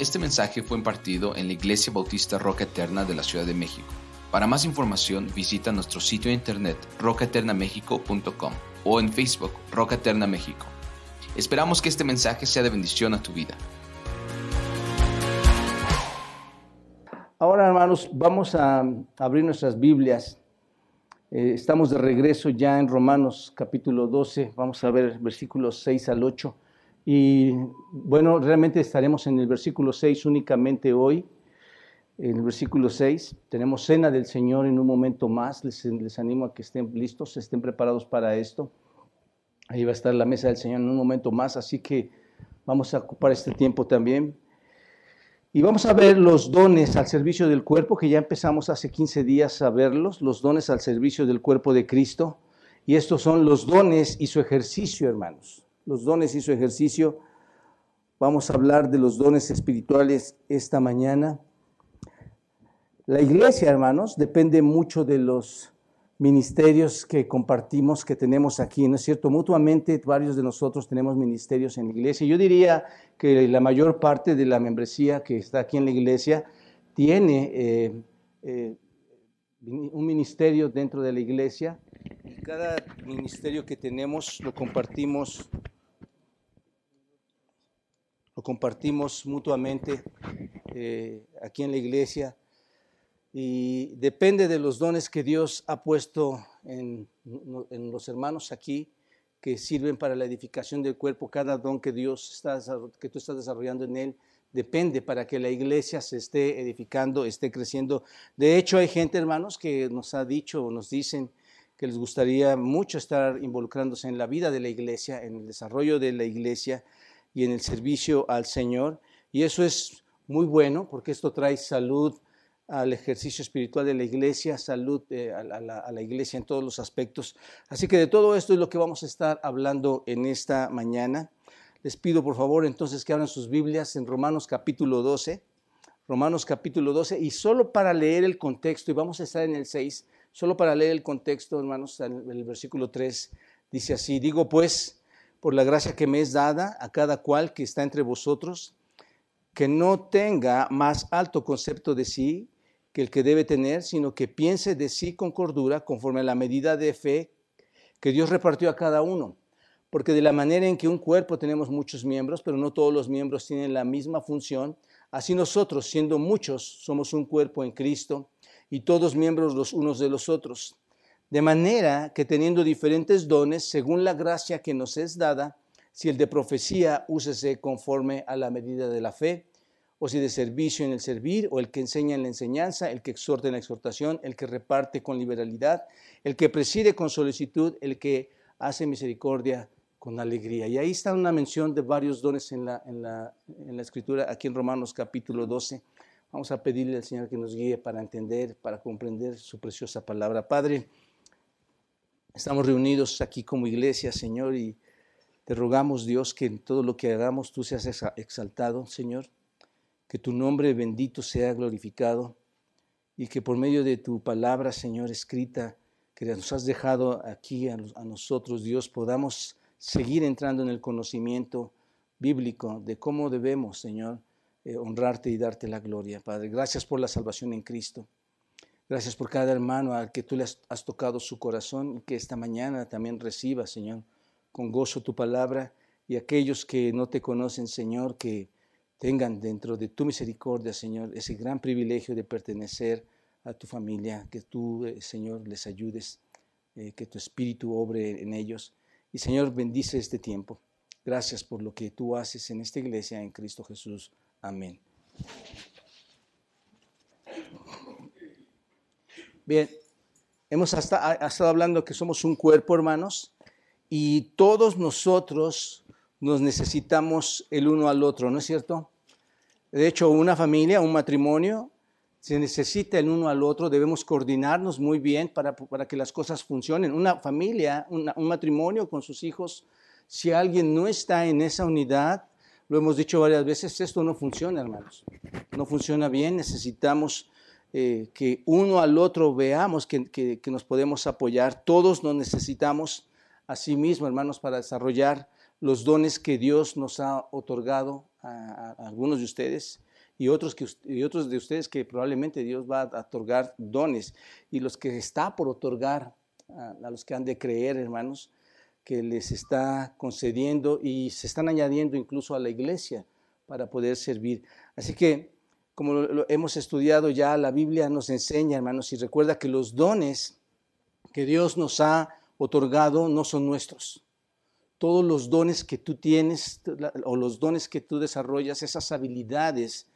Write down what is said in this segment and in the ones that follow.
Este mensaje fue impartido en la Iglesia Bautista Roca Eterna de la Ciudad de México. Para más información visita nuestro sitio de internet rocaeternamexico.com o en Facebook Roca Eterna México. Esperamos que este mensaje sea de bendición a tu vida. Ahora, hermanos, vamos a abrir nuestras Biblias. Eh, estamos de regreso ya en Romanos capítulo 12. Vamos a ver versículos 6 al 8. Y bueno, realmente estaremos en el versículo 6 únicamente hoy. En el versículo 6 tenemos cena del Señor en un momento más. Les, les, animo a que estén listos, estén preparados para esto. Ahí va a estar la mesa del Señor en un momento más, así que vamos a ocupar este tiempo también. Y vamos a ver los dones al servicio del cuerpo, que ya empezamos hace 15 días a verlos, los dones al servicio del cuerpo de Cristo. Y estos son los dones y su ejercicio, hermanos los dones y su ejercicio. Vamos a hablar de los dones espirituales esta mañana. La iglesia, hermanos, depende mucho de los ministerios que compartimos, que tenemos aquí, ¿no es cierto? Mutuamente, varios de nosotros tenemos ministerios en la iglesia. Yo diría que la mayor parte de la membresía que está aquí en la iglesia tiene eh, eh, un ministerio dentro de la iglesia. Cada ministerio que tenemos lo compartimos lo compartimos mutuamente eh, aquí en la iglesia y depende de los dones que Dios ha puesto en, en, los hermanos aquí que sirven para la edificación del cuerpo, cada don que Dios está, que tú estás desarrollando en él, depende para que la iglesia se esté edificando, esté creciendo. De hecho, hay gente, hermanos, que nos ha dicho o nos dicen que les gustaría mucho estar involucrándose en la vida de la iglesia, en el desarrollo de la iglesia, y en el servicio al Señor. Y eso es muy bueno porque esto trae salud al ejercicio espiritual de la iglesia, salud eh, a, la, iglesia en todos los aspectos. Así que de todo esto es lo que vamos a estar hablando en esta mañana. Les pido por favor entonces que abran sus Biblias en Romanos capítulo 12. Romanos capítulo 12 y solo para leer el contexto, y vamos a estar en el 6, solo para leer el contexto, hermanos, en el versículo 3, dice así, digo pues, por la gracia que me es dada a cada cual que está entre vosotros, que no tenga más alto concepto de sí que el que debe tener, sino que piense de sí con cordura, conforme a la medida de fe que Dios repartió a cada uno. Porque de la manera en que un cuerpo tenemos muchos miembros, pero no todos los miembros tienen la misma función, así nosotros, siendo muchos, somos un cuerpo en Cristo y todos miembros los unos de los otros. De manera que teniendo diferentes dones, según la gracia que nos es dada, si el de profecía, úsese conforme a la medida de la fe, o si de servicio en el servir, o el que enseña en la enseñanza, el que exhorta en la exhortación, el que reparte con liberalidad, el que preside con solicitud, el que hace misericordia con alegría. Y ahí está una mención de varios dones en la, en la, en la escritura, aquí en Romanos capítulo 12. Vamos a pedirle al Señor que nos guíe para entender, para comprender su preciosa palabra. Padre, Estamos reunidos aquí como iglesia, Señor, y te rogamos, Dios, que en todo lo que hagamos tú seas exaltado, Señor, que tu nombre bendito sea glorificado y que por medio de tu palabra, Señor, escrita, que nos has dejado aquí a, nosotros, Dios, podamos seguir entrando en el conocimiento bíblico de cómo debemos, Señor, eh, honrarte y darte la gloria, Padre. Gracias por la salvación en Cristo. Gracias por cada hermano al que tú le has, tocado su corazón y que esta mañana también reciba, Señor, con gozo tu palabra y aquellos que no te conocen, Señor, que tengan dentro de tu misericordia, Señor, ese gran privilegio de pertenecer a tu familia, que tú, eh, Señor, les ayudes, eh, que tu espíritu obre en ellos. Y Señor, bendice este tiempo. Gracias por lo que tú haces en esta iglesia en Cristo Jesús. Amén. Bien, hemos estado hablando que somos un cuerpo, hermanos, y todos nosotros nos necesitamos el uno al otro, ¿no es cierto? De hecho, una familia, un matrimonio, se necesita el uno al otro, debemos coordinarnos muy bien para, para que las cosas funcionen. Una familia, un matrimonio con sus hijos, si alguien no está en esa unidad, lo hemos dicho varias veces, esto no funciona, hermanos. No funciona bien, necesitamos eh, que uno al otro veamos que, nos podemos apoyar. Todos nos necesitamos a sí mismos, hermanos, para desarrollar los dones que Dios nos ha otorgado a, algunos de ustedes. y otros, que, y otros de ustedes que probablemente Dios va a otorgar dones y los que está por otorgar a los que han de creer, hermanos, que les está concediendo y se están añadiendo incluso a la iglesia para poder servir. Así que, como lo, hemos estudiado ya, la Biblia nos enseña, hermanos, y recuerda que los dones que Dios nos ha otorgado no son nuestros todos los dones que tú tienes o los dones que tú desarrollas, esas habilidades,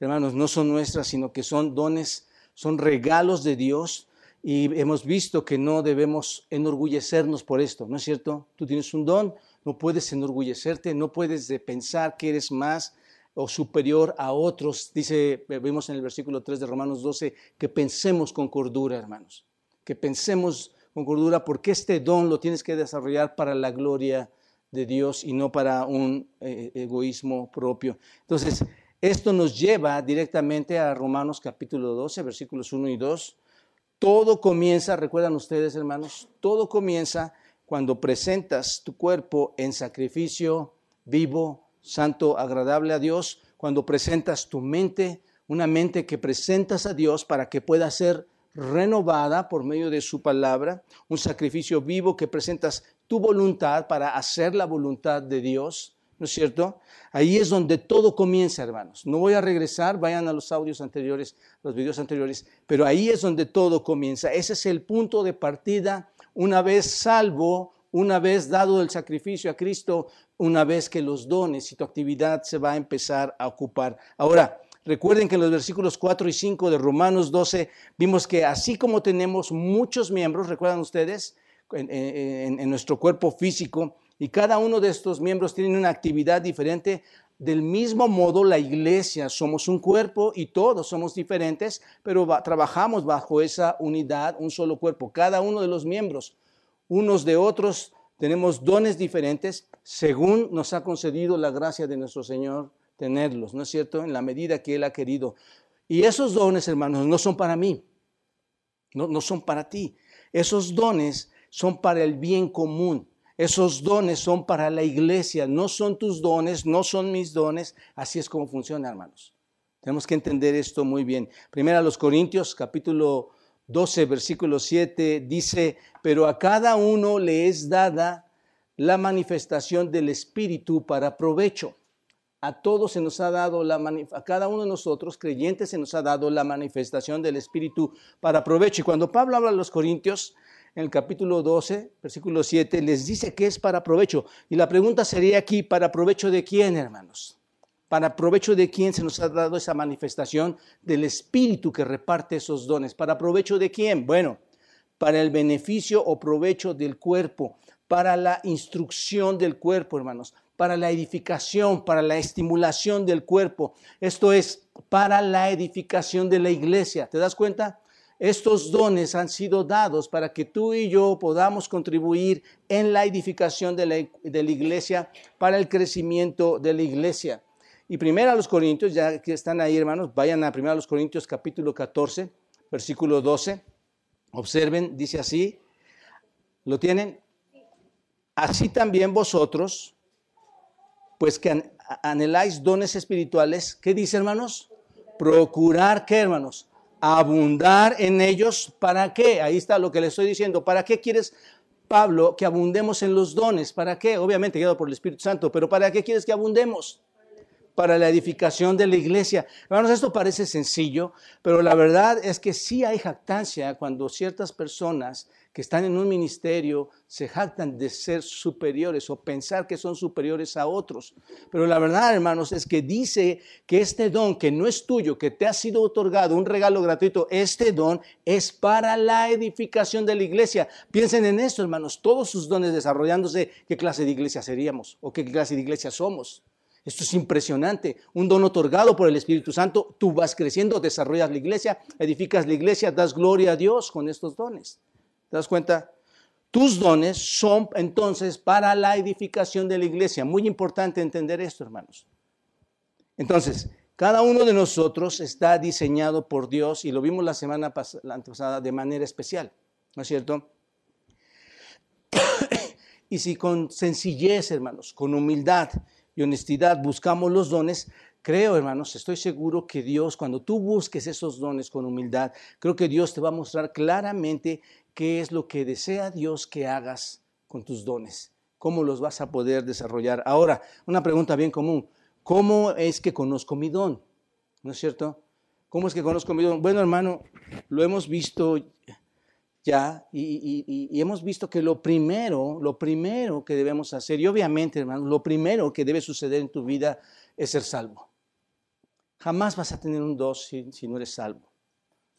hermanos, no son nuestras, sino que son dones, son regalos de Dios. Y hemos visto que no debemos enorgullecernos por esto, ¿no es cierto? Tú tienes un don, no puedes enorgullecerte, no puedes pensar que eres más o superior a otros. Dice, vemos en el versículo 3 de Romanos 12, que pensemos con cordura, hermanos, que pensemos con cordura, porque este don lo tienes que desarrollar para la gloria de Dios y no para un eh, egoísmo propio. Entonces, esto nos lleva directamente a Romanos capítulo 12, versículos 1 y 2. Todo comienza, recuerdan ustedes hermanos, todo comienza cuando presentas tu cuerpo en sacrificio vivo, santo, agradable a Dios, cuando presentas tu mente, una mente que presentas a Dios para que pueda ser renovada por medio de su palabra, un sacrificio vivo que presentas tu voluntad para hacer la voluntad de Dios, ¿no es cierto? Ahí es donde todo comienza, hermanos. No voy a regresar, vayan a los audios anteriores, los videos anteriores, pero ahí es donde todo comienza. Ese es el punto de partida una vez salvo, una vez dado el sacrificio a Cristo, una vez que los dones y tu actividad se va a empezar a ocupar. Ahora, Recuerden que en los versículos 4 y 5 de Romanos 12 vimos que así como tenemos muchos miembros, recuerdan ustedes, en, nuestro cuerpo físico, y cada uno de estos miembros tiene una actividad diferente, del mismo modo la iglesia somos un cuerpo y todos somos diferentes, pero trabajamos bajo esa unidad, un solo cuerpo, cada uno de los miembros, unos de otros, tenemos dones diferentes según nos ha concedido la gracia de nuestro Señor tenerlos, ¿no es cierto? En la medida que Él ha querido. Y esos dones, hermanos, no son para mí, no, no son para ti. Esos dones son para el bien común. Esos dones son para la iglesia, no son tus dones, no son mis dones. Así es como funciona, hermanos. Tenemos que entender esto muy bien. Primero a los Corintios, capítulo 12, versículo 7, dice, pero a cada uno le es dada la manifestación del Espíritu para provecho a todos se nos ha dado la a cada uno de nosotros creyentes se nos ha dado la manifestación del Espíritu para provecho. Y cuando Pablo habla a los Corintios en el capítulo 12, versículo 7, les dice que es para provecho. Y la pregunta sería aquí, ¿para provecho de quién, hermanos? ¿Para provecho de quién se nos ha dado esa manifestación del Espíritu que reparte esos dones? ¿Para provecho de quién? Bueno, para el beneficio o provecho del cuerpo, para la instrucción del cuerpo, hermanos, para la edificación, para la estimulación del cuerpo. Esto es para la edificación de la iglesia. ¿Te das cuenta? Estos dones han sido dados para que tú y yo podamos contribuir en la edificación de la, iglesia, para el crecimiento de la iglesia. Y primero a los Corintios, ya que están ahí hermanos, vayan a primero a los Corintios capítulo 14, versículo 12. Observen, dice así, ¿lo tienen? Así también vosotros, pues que anheláis dones espirituales, ¿qué dice hermanos? Procurar, ¿qué hermanos? Abundar en ellos, ¿para qué? Ahí está lo que le estoy diciendo. ¿Para qué quieres, Pablo, que abundemos en los dones? ¿Para qué? Obviamente guiado por el Espíritu Santo, pero ¿para qué quieres que abundemos? Para la edificación de la iglesia. Hermanos, esto parece sencillo, pero la verdad es que sí hay jactancia cuando ciertas personas que están en un ministerio se jactan de ser superiores o pensar que son superiores a otros. Pero la verdad, hermanos, es que dice que este don que no es tuyo, que te ha sido otorgado, un regalo gratuito, este don es para la edificación de la iglesia. Piensen en esto, hermanos, todos sus dones desarrollándose, ¿qué clase de iglesia seríamos o qué clase de iglesia somos? Esto es impresionante. Un don otorgado por el Espíritu Santo. Tú vas creciendo, desarrollas la iglesia, edificas la iglesia, das gloria a Dios con estos dones. ¿Te das cuenta? Tus dones son entonces para la edificación de la iglesia. Muy importante entender esto, hermanos. Entonces, cada uno de nosotros está diseñado por Dios y lo vimos la semana pasada de manera especial, ¿no es cierto? y si con sencillez, hermanos, con humildad, y honestidad buscamos los dones, creo, hermanos, estoy seguro que Dios, cuando tú busques esos dones con humildad, creo que Dios te va a mostrar claramente qué es lo que desea Dios que hagas con tus dones, cómo los vas a poder desarrollar. Ahora, una pregunta bien común, ¿cómo es que conozco mi don? ¿No es cierto? ¿Cómo es que conozco mi don? Bueno, hermano, lo hemos visto ya y, hemos visto que lo primero, lo primero que debemos hacer, y obviamente, hermano, lo primero que debe suceder en tu vida es ser salvo. Jamás vas a tener un dos si no eres salvo.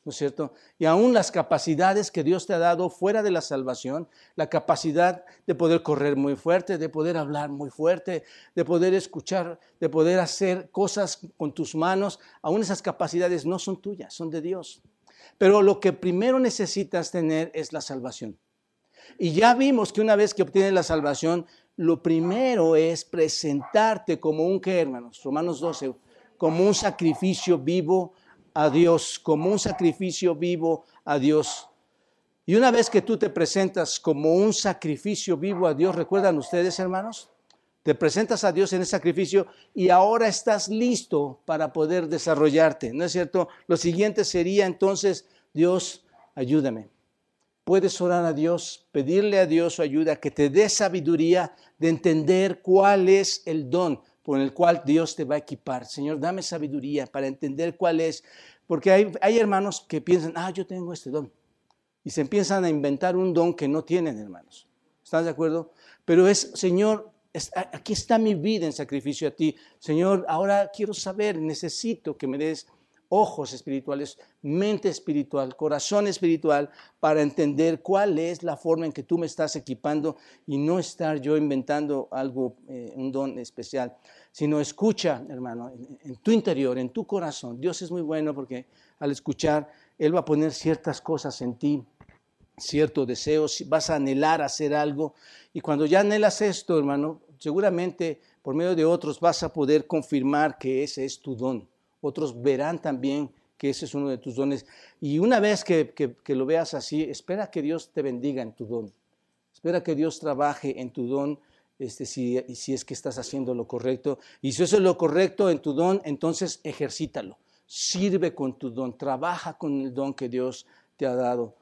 ¿no es cierto? Y aún las capacidades que Dios te ha dado fuera de la salvación, la capacidad de poder correr muy fuerte, de poder hablar muy fuerte, de poder escuchar, de poder hacer cosas con tus manos, aún esas capacidades no son tuyas, son de Dios. Pero lo que primero necesitas tener es la salvación. Y ya vimos que una vez que obtienes la salvación, lo primero es presentarte como un que, hermanos, Romanos 12, como un sacrificio vivo, a Dios como un sacrificio vivo a Dios. Y una vez que tú te presentas como un sacrificio vivo a Dios, ¿recuerdan ustedes, hermanos? Te presentas a Dios en el sacrificio y ahora estás listo para poder desarrollarte, ¿no es cierto? Lo siguiente sería entonces, Dios, ayúdame. Puedes orar a Dios, pedirle a Dios su ayuda, que te dé sabiduría de entender cuál es el don con el cual Dios te va a equipar. Señor, dame sabiduría para entender cuál es. Porque hay, hermanos que piensan, ah, yo tengo este don. Y se empiezan a inventar un don que no tienen, hermanos. ¿Estás de acuerdo? Pero es, Señor, aquí está mi vida en sacrificio a ti. Señor, ahora quiero saber, necesito que me des ojos espirituales, mente espiritual, corazón espiritual, para entender cuál es la forma en que tú me estás equipando y no estar yo inventando algo, eh, un don especial sino escucha, hermano, en, tu interior, en tu corazón. Dios es muy bueno porque al escuchar, Él va a poner ciertas cosas en ti, ciertos deseos, vas a anhelar hacer algo. Y cuando ya anhelas esto, hermano, seguramente por medio de otros vas a poder confirmar que ese es tu don. Otros verán también que ese es uno de tus dones. Y una vez que, que lo veas así, espera que Dios te bendiga en tu don. Espera que Dios trabaje en tu don este, si, si es que estás haciendo lo correcto. Y si eso es lo correcto en tu don, entonces ejercítalo. Sirve con tu don, trabaja con el don que Dios te ha dado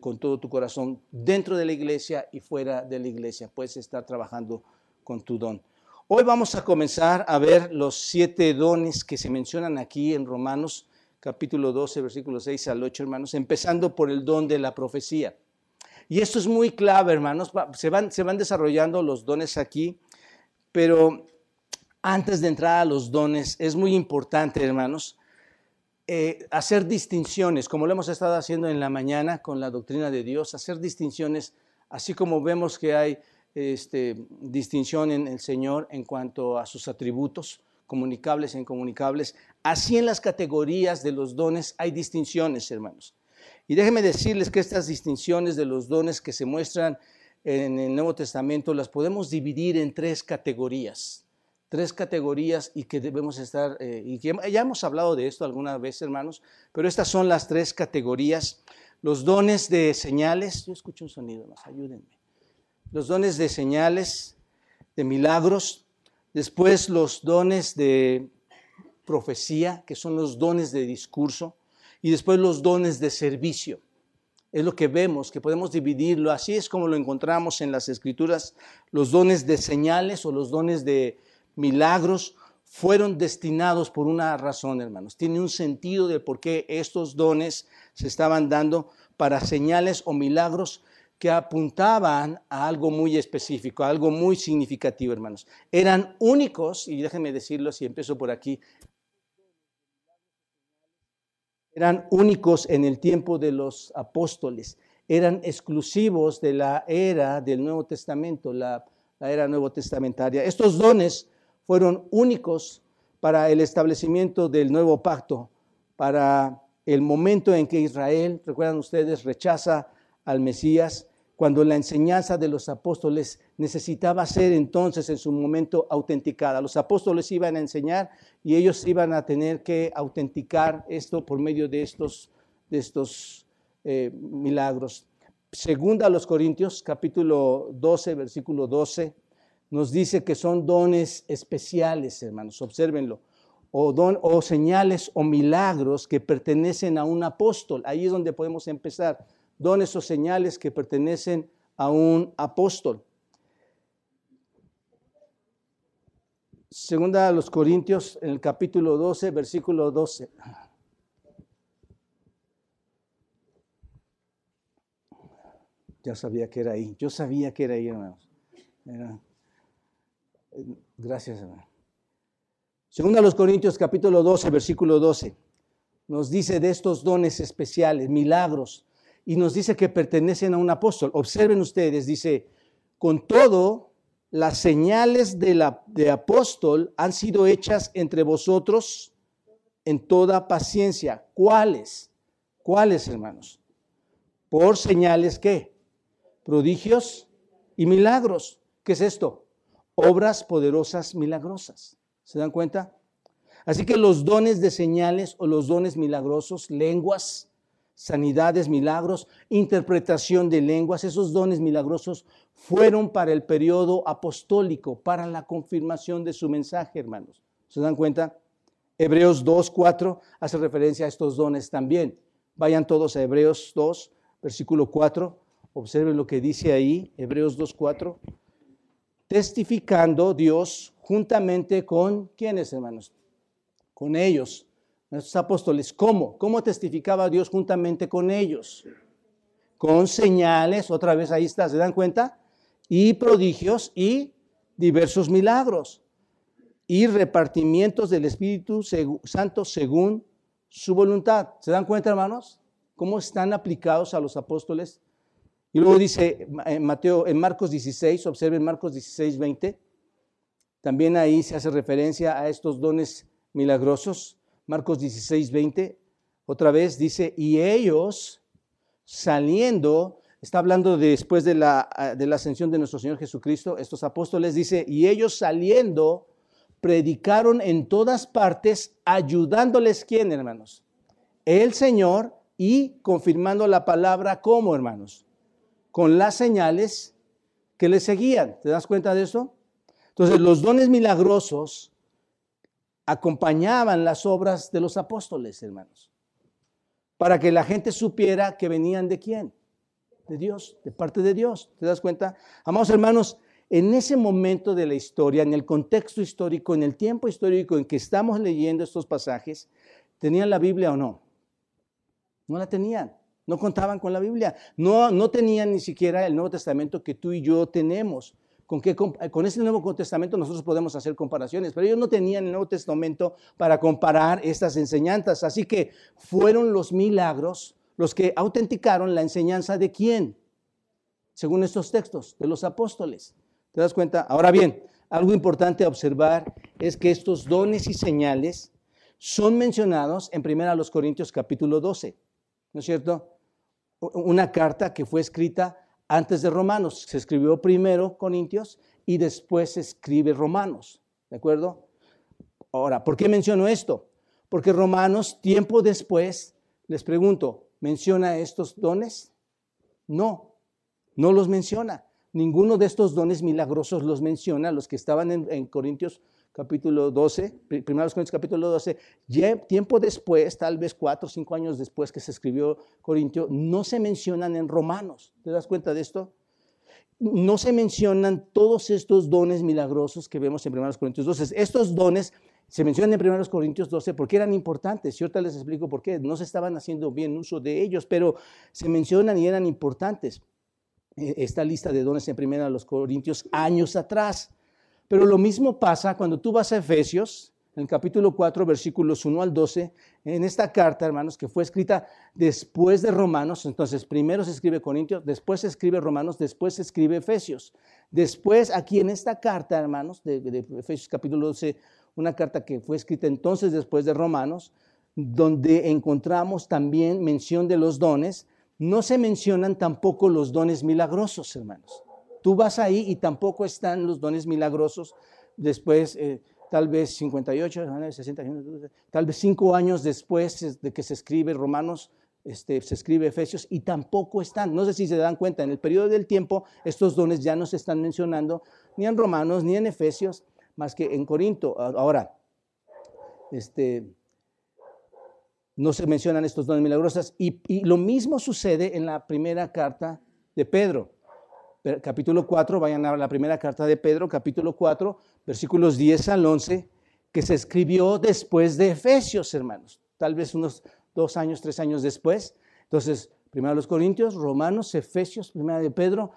con todo tu corazón, dentro de la iglesia y fuera de la iglesia. Puedes estar trabajando con tu don. Hoy vamos a comenzar a ver los siete dones que se mencionan aquí en Romanos capítulo 12, versículos 6 al 8, hermanos, empezando por el don de la profecía. Y esto es muy clave, hermanos. Se van, se van desarrollando los dones aquí, pero antes de entrar a los dones, es muy importante, hermanos, eh, hacer distinciones, como lo hemos estado haciendo en la mañana con la doctrina de Dios, hacer distinciones, así como vemos que hay este, distinción en el Señor en cuanto a sus atributos, comunicables e incomunicables, así en las categorías de los dones hay distinciones, hermanos. Y déjenme decirles que estas distinciones de los dones que se muestran en el Nuevo Testamento las podemos dividir en tres categorías. Tres categorías y que debemos estar, eh, y que ya hemos hablado de esto alguna vez, hermanos, pero estas son las tres categorías. Los dones de señales, yo escucho un sonido más, ayúdenme. Los dones de señales, de milagros, después los dones de profecía, que son los dones de discurso, y después los dones de servicio. Es lo que vemos, que podemos dividirlo. Así es como lo encontramos en las escrituras. Los dones de señales o los dones de milagros fueron destinados por una razón, hermanos. Tiene un sentido de por qué estos dones se estaban dando para señales o milagros que apuntaban a algo muy específico, a algo muy significativo, hermanos. Eran únicos, y déjenme decirlo si empiezo por aquí, eran únicos en el tiempo de los apóstoles, eran exclusivos de la era del Nuevo Testamento, la, era nuevo testamentaria. Estos dones fueron únicos para el establecimiento del nuevo pacto, para el momento en que Israel, recuerdan ustedes, rechaza al Mesías, cuando la enseñanza de los apóstoles necesitaba ser entonces en su momento autenticada. Los apóstoles iban a enseñar y ellos iban a tener que autenticar esto por medio de estos, de estos eh, milagros. Segunda a los Corintios, capítulo 12, versículo 12, nos dice que son dones especiales, hermanos, obsérvenlo. o, o señales o milagros que pertenecen a un apóstol. Ahí es donde podemos empezar. Dones o señales que pertenecen a un apóstol. Segunda a los Corintios, en el capítulo 12, versículo 12. Ya sabía que era ahí. Yo sabía que era ahí, hermanos. Gracias, hermano. Segunda a los Corintios, capítulo 12, versículo 12. Nos dice de estos dones especiales, milagros, y nos dice que pertenecen a un apóstol. Observen ustedes, dice, con todo, las señales de, la, de apóstol han sido hechas entre vosotros en toda paciencia. ¿Cuáles? ¿Cuáles, hermanos? Por señales qué? prodigios y milagros. ¿Qué es esto? Obras poderosas milagrosas. ¿Se dan cuenta? Así que los dones de señales o los dones milagrosos, lenguas, sanidades, milagros, interpretación de lenguas, esos dones milagrosos fueron para el periodo apostólico, para la confirmación de su mensaje, hermanos. ¿Se dan cuenta? Hebreos 2, 4 hace referencia a estos dones también. Vayan todos a Hebreos 2, versículo 4. Observen lo que dice ahí, Hebreos 2.4. Testificando Dios juntamente con, ¿quiénes hermanos? Con ellos, nuestros apóstoles. ¿Cómo? ¿Cómo testificaba Dios juntamente con ellos? Con señales, otra vez ahí está, ¿se dan cuenta? Y prodigios y diversos milagros y repartimientos del Espíritu Santo según su voluntad. ¿Se dan cuenta, hermanos? ¿Cómo están aplicados a los apóstoles y luego dice en Mateo, en Marcos 16, observen Marcos 16, 20. También ahí se hace referencia a estos dones milagrosos. Marcos 16, 20. Otra vez dice, y ellos saliendo, está hablando después de la, de la ascensión de nuestro Señor Jesucristo, estos apóstoles dice, y ellos saliendo predicaron en todas partes, ayudándoles, ¿quién, hermanos? El Señor y confirmando la palabra como, hermanos con las señales que le seguían. ¿Te das cuenta de eso? Entonces, los dones milagrosos acompañaban las obras de los apóstoles, hermanos, para que la gente supiera que venían de quién? De Dios, de parte de Dios. ¿Te das cuenta? Amados hermanos, en ese momento de la historia, en el contexto histórico, en el tiempo histórico en que estamos leyendo estos pasajes, ¿tenían la Biblia o no? No la tenían. No contaban con la Biblia. No, no tenían ni siquiera el Nuevo Testamento que tú y yo tenemos. Con, qué, con ese Nuevo Testamento nosotros podemos hacer comparaciones, pero ellos no tenían el Nuevo Testamento para comparar estas enseñanzas. Así que fueron los milagros los que autenticaron la enseñanza de quién, según estos textos, de los apóstoles. ¿Te das cuenta? Ahora bien, algo importante a observar es que estos dones y señales son mencionados en 1 Corintios capítulo 12. ¿No es cierto? una carta que fue escrita antes de Romanos. Se escribió primero Corintios y después se escribe Romanos. ¿De acuerdo? Ahora, ¿por qué menciono esto? Porque Romanos, tiempo después, les pregunto, ¿menciona estos dones? No, no los menciona. Ninguno de estos dones milagrosos los menciona. Los que estaban en, en Corintios capítulo 12, primeros Corintios capítulo 12, tiempo después, tal vez cuatro o cinco años después que se escribió Corintio, no se mencionan en Romanos. ¿Te das cuenta de esto? No se mencionan todos estos dones milagrosos que vemos en primeros Corintios 12. Estos dones se mencionan en primeros Corintios 12 porque eran importantes. Y ahorita les explico por qué. No se estaban haciendo bien uso de ellos, pero se mencionan y eran importantes. E, esta lista de dones en primeros Corintios años atrás. Pero lo mismo pasa cuando tú vas a Efesios, en el capítulo 4, versículos 1 al 12, en esta carta, hermanos, que fue escrita después de Romanos, entonces primero se escribe Corintios, después se escribe Romanos, después se escribe Efesios. Después, aquí en esta carta, hermanos, de, de Efesios capítulo 12, una carta que fue escrita entonces después de Romanos, donde encontramos también mención de los dones, no se mencionan tampoco los dones milagrosos, hermanos. Tú vas ahí y tampoco están los dones milagrosos. Después, eh, tal vez 58, 60, tal vez cinco años después de que se escribe Romanos, este, se escribe Efesios y tampoco están. No sé si se dan cuenta, en el periodo del tiempo estos dones ya no se están mencionando ni en Romanos ni en Efesios, más que en Corinto. Ahora, este, no se mencionan estos dones milagrosos. Y, lo mismo sucede en la primera carta de Pedro. Capítulo 4, vayan a la primera carta de Pedro, capítulo 4, versículos 10 al 11, que se escribió después de Efesios, hermanos, tal vez unos dos años, tres años después. Entonces, primero los Corintios, Romanos, Efesios, primera de Pedro,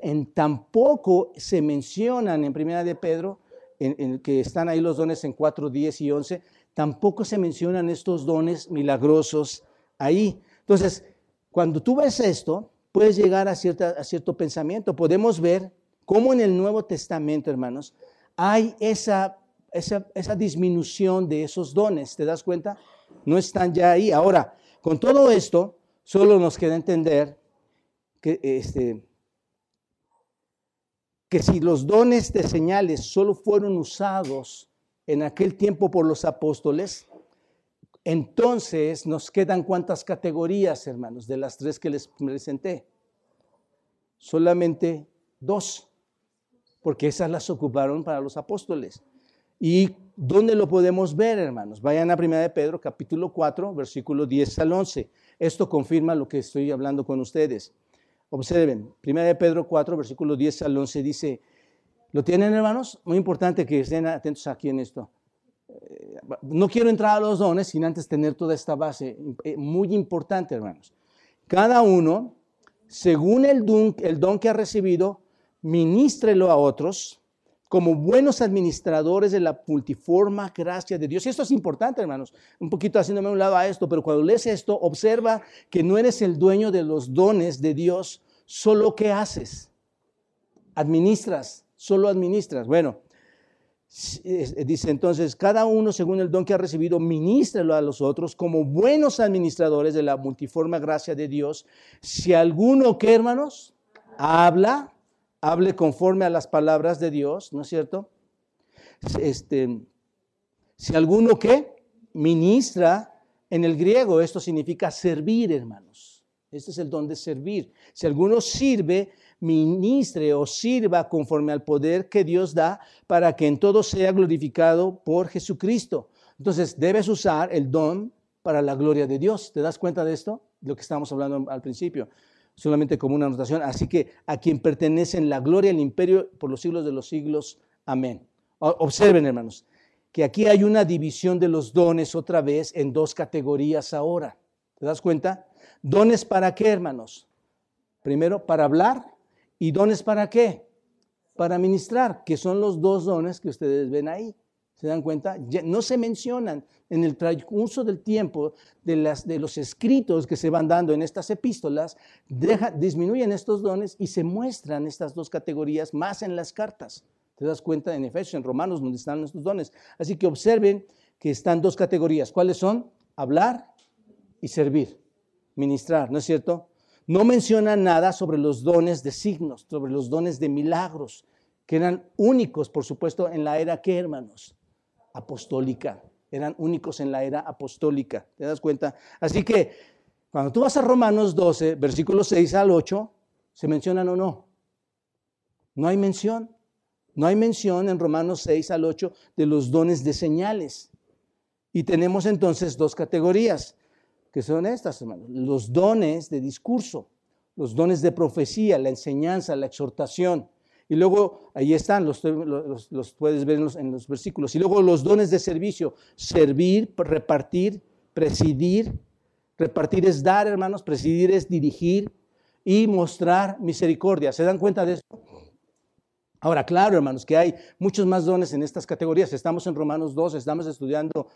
en tampoco se mencionan en primera de Pedro, en, que están ahí los dones en 4, 10 y 11, tampoco se mencionan estos dones milagrosos ahí. Entonces, cuando tú ves esto, puedes llegar a, cierta, a cierto pensamiento. Podemos ver cómo en el Nuevo Testamento, hermanos, hay esa, esa, esa disminución de esos dones. ¿Te das cuenta? No están ya ahí. Ahora, con todo esto, solo nos queda entender que, este, que si los dones de señales solo fueron usados en aquel tiempo por los apóstoles, entonces nos quedan cuántas categorías, hermanos, de las tres que les presenté. Solamente dos, porque esas las ocuparon para los apóstoles. ¿Y dónde lo podemos ver, hermanos? Vayan a 1 de Pedro, capítulo 4, versículo 10 al 11. Esto confirma lo que estoy hablando con ustedes. Observen, 1 de Pedro 4, versículo 10 al 11 dice, ¿lo tienen hermanos? Muy importante que estén atentos aquí en esto. No quiero entrar a los dones sin antes tener toda esta base. Eh, muy importante, hermanos. Cada uno, según el don, que ha recibido, ministrelo a otros como buenos administradores de la multiforme gracia de Dios. Y esto es importante, hermanos. Un poquito haciéndome un lado a esto, pero cuando lees esto, observa que no eres el dueño de los dones de Dios, solo que haces. Administras, solo administras. Bueno, dice entonces, cada uno según el don que ha recibido, ministrelo a los otros como buenos administradores de la multiforme gracia de Dios. Si alguno, ¿qué hermanos? Habla, hable conforme a las palabras de Dios, ¿no es cierto? Este, si alguno que ministra en el griego, esto significa servir, hermanos. Este es el don de servir. Si alguno sirve, ministre o sirva conforme al poder que Dios da para que en todo sea glorificado por Jesucristo. Entonces, debes usar el don para la gloria de Dios. ¿Te das cuenta de esto? Lo que estábamos hablando al principio solamente como una anotación. Así que a quien pertenecen la gloria el imperio por los siglos de los siglos. Amén. Observen, hermanos, que aquí hay una división de los dones otra vez en dos categorías ahora. ¿Te das cuenta? Dones para qué, hermanos? Primero, para hablar y dones para qué? Para ministrar, que son los dos dones que ustedes ven ahí. ¿Se dan cuenta? no se mencionan en el transcurso del tiempo de, las, de, los escritos que se van dando en estas epístolas, disminuyen estos dones y se muestran estas dos categorías más en las cartas. ¿Te das cuenta? En Efesios, en Romanos, donde están estos dones. Así que observen que están dos categorías. ¿Cuáles son? Hablar y servir, ministrar, ¿no es cierto? No menciona nada sobre los dones de signos, sobre los dones de milagros, que eran únicos, por supuesto, en la era que, hermanos, apostólica. Eran únicos en la era apostólica. ¿Te das cuenta? Así que cuando tú vas a Romanos 12, versículos 6 al 8, ¿se mencionan o no? No hay mención. No hay mención en Romanos 6 al 8 de los dones de señales. Y tenemos entonces dos categorías, que son estas, hermanos. Los dones de discurso, los dones de profecía, la enseñanza, la exhortación. Y luego ahí están, los, los, puedes ver en los, versículos. Y luego los dones de servicio, servir, repartir, presidir. Repartir es dar, hermanos, presidir es dirigir y mostrar misericordia. ¿Se dan cuenta de esto? Ahora, claro, hermanos, que hay muchos más dones en estas categorías. Estamos en Romanos 2, estamos estudiando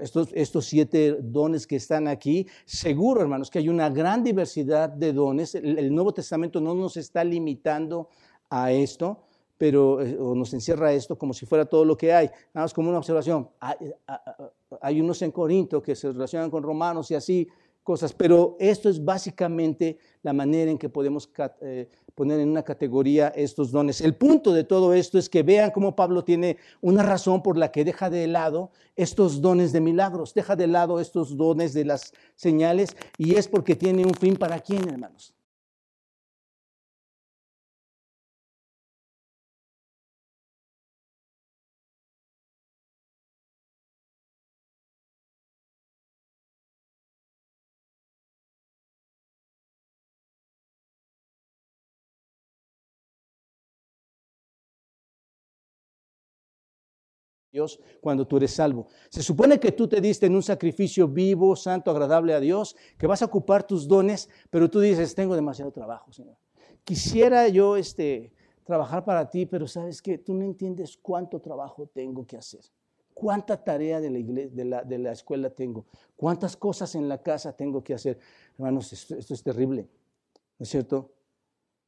estos, estos siete dones que están aquí. Seguro, hermanos, que hay una gran diversidad de dones. el Nuevo Testamento no nos está limitando a esto, pero eh, nos encierra esto como si fuera todo lo que hay. Nada más como una observación. Hay, unos en Corinto que se relacionan con romanos y así cosas, pero esto es básicamente la manera en que podemos eh, poner en una categoría estos dones. El punto de todo esto es que vean cómo Pablo tiene una razón por la que deja de lado estos dones de milagros, deja de lado estos dones de las señales y es porque tiene un fin para quién, hermanos Cuando tú eres salvo. Se supone que tú te diste en un sacrificio vivo, santo, agradable a Dios, que vas a ocupar tus dones, pero tú dices, tengo demasiado trabajo, Señor. Quisiera yo este, trabajar para ti, pero sabes que tú no entiendes cuánto trabajo tengo que hacer cuánta tarea de la, iglesia, de, la, escuela tengo, cuántas cosas en la casa tengo que hacer. Hermanos, esto, es terrible, ¿no es cierto?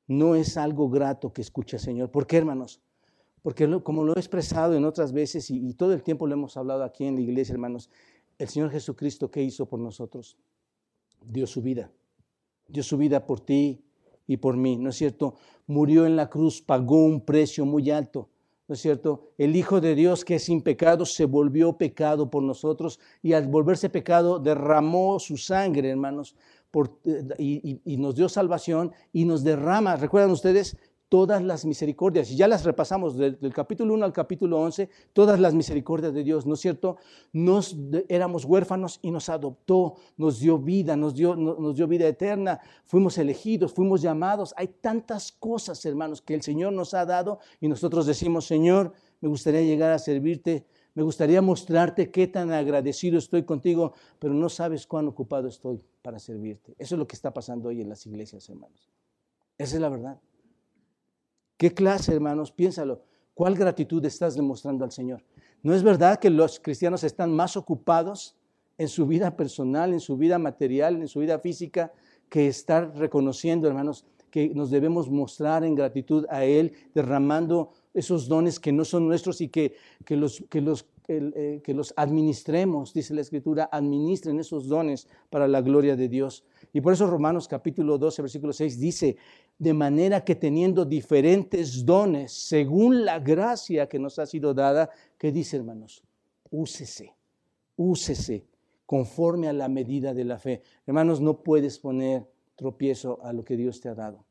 No es algo grato que escuche Señor. ¿Por qué, hermanos? Porque como lo he expresado en otras veces y, todo el tiempo lo hemos hablado aquí en la iglesia, hermanos, el Señor Jesucristo, ¿qué hizo por nosotros? Dio su vida. Dio su vida por ti y por mí, ¿no es cierto? Murió en la cruz, pagó un precio muy alto ¿no es cierto? El Hijo de Dios que es sin pecado se volvió pecado por nosotros y al volverse pecado derramó su sangre, hermanos, eh, y, y, nos dio salvación y nos derrama, ¿recuerdan ustedes? Todas las misericordias. Y ya las repasamos del, capítulo 1 al capítulo 11, todas las misericordias de Dios, ¿no es cierto? Nos éramos huérfanos y nos adoptó, nos dio vida, nos dio, nos dio vida eterna, fuimos elegidos, fuimos llamados. Hay tantas cosas, hermanos, que el Señor nos ha dado y nosotros decimos, Señor, me gustaría llegar a servirte, me gustaría mostrarte qué tan agradecido estoy contigo, pero no sabes cuán ocupado estoy para servirte. Eso es lo que está pasando hoy en las iglesias, hermanos. Esa es la verdad. ¿Qué clase, hermanos? Piénsalo. ¿Cuál gratitud estás demostrando al Señor? ¿No es verdad que los cristianos están más ocupados en su vida personal, en su vida material, en su vida física, que estar reconociendo, hermanos, que nos debemos mostrar en gratitud a Él, derramando esos dones que no son nuestros y que, que los, que, los, eh, que los administremos, dice la Escritura, administren esos dones para la gloria de Dios. Y por eso Romanos capítulo 12, versículo 6 dice, de manera que teniendo diferentes dones, según la gracia que nos ha sido dada, que dice hermanos, úsese, úsese conforme a la medida de la fe. Hermanos, no puedes poner tropiezo a lo que Dios te ha dado.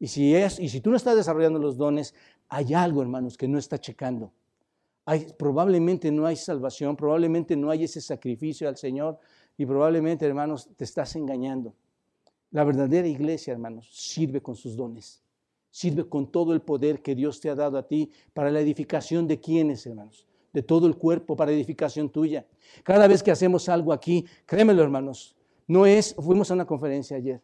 Y si, es, y si tú no estás desarrollando los dones, hay algo, hermanos, que no está checando. Probablemente no hay salvación, probablemente no hay ese sacrificio al Señor y probablemente, hermanos, te estás engañando. La verdadera iglesia, hermanos, sirve con sus dones. Sirve con todo el poder que Dios te ha dado a ti para la edificación de quienes, hermanos, de todo el cuerpo, para edificación tuya. Cada vez que hacemos algo aquí, créemelo, hermanos, no es, fuimos a una conferencia ayer,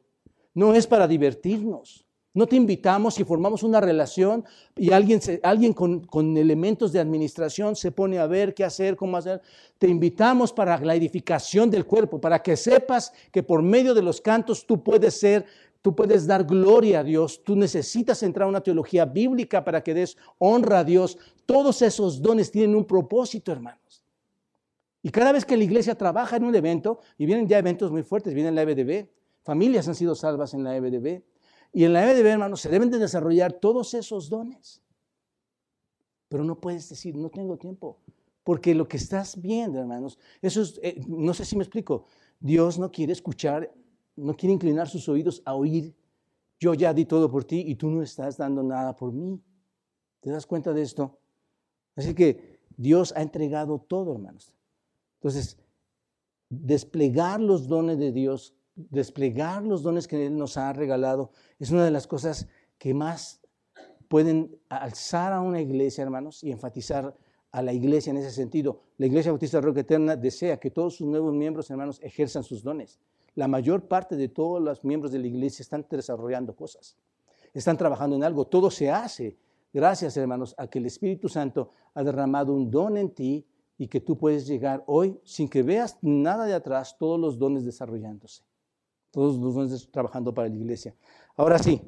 no es para divertirnos. No te invitamos y formamos una relación y alguien, alguien con, con, elementos de administración se pone a ver qué hacer, cómo hacer. Te invitamos para la edificación del cuerpo, para que sepas que por medio de los cantos tú puedes ser, tú puedes dar gloria a Dios. Tú necesitas entrar a una teología bíblica para que des honra a Dios. Todos esos dones tienen un propósito, hermanos. Y cada vez que la iglesia trabaja en un evento, y vienen ya eventos muy fuertes, viene la EBDB, familias han sido salvas en la EBDB y en la EBDB, hermanos, se deben de desarrollar todos esos dones. Pero no puedes decir, no tengo tiempo. Porque lo que estás viendo, hermanos, eso es, eh, no sé si me explico. Dios no quiere escuchar, no quiere inclinar sus oídos a oír. Yo ya di todo por ti y tú no estás dando nada por mí. ¿Te das cuenta de esto? Así que Dios ha entregado todo, hermanos. Entonces, desplegar los dones de Dios desplegar los dones que Él nos ha regalado es una de las cosas que más pueden alzar a una iglesia, hermanos, y enfatizar a la iglesia en ese sentido. La Iglesia Bautista Roca Eterna desea que todos sus nuevos miembros, hermanos, ejerzan sus dones. La mayor parte de todos los miembros de la iglesia están desarrollando cosas, están trabajando en algo. Todo se hace gracias, hermanos, a que el Espíritu Santo ha derramado un don en ti y que tú puedes llegar hoy sin que veas nada de atrás, todos los dones desarrollándose todos los dones trabajando para la iglesia. Ahora sí,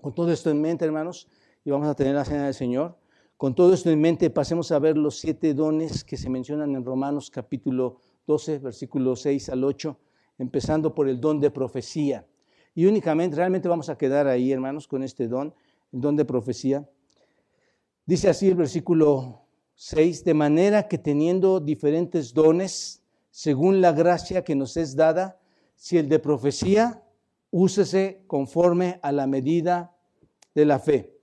con todo esto en mente, hermanos, y vamos a tener la cena del Señor, con todo esto en mente, pasemos a ver los siete dones que se mencionan en Romanos capítulo 12, versículos 6 al 8, empezando por el don de profecía. Y únicamente, realmente vamos a quedar ahí, hermanos, con este don, el don de profecía. Dice así el versículo 6, de manera que teniendo diferentes dones, según la gracia que nos es dada, si el de profecía, úsese conforme a la medida de la fe.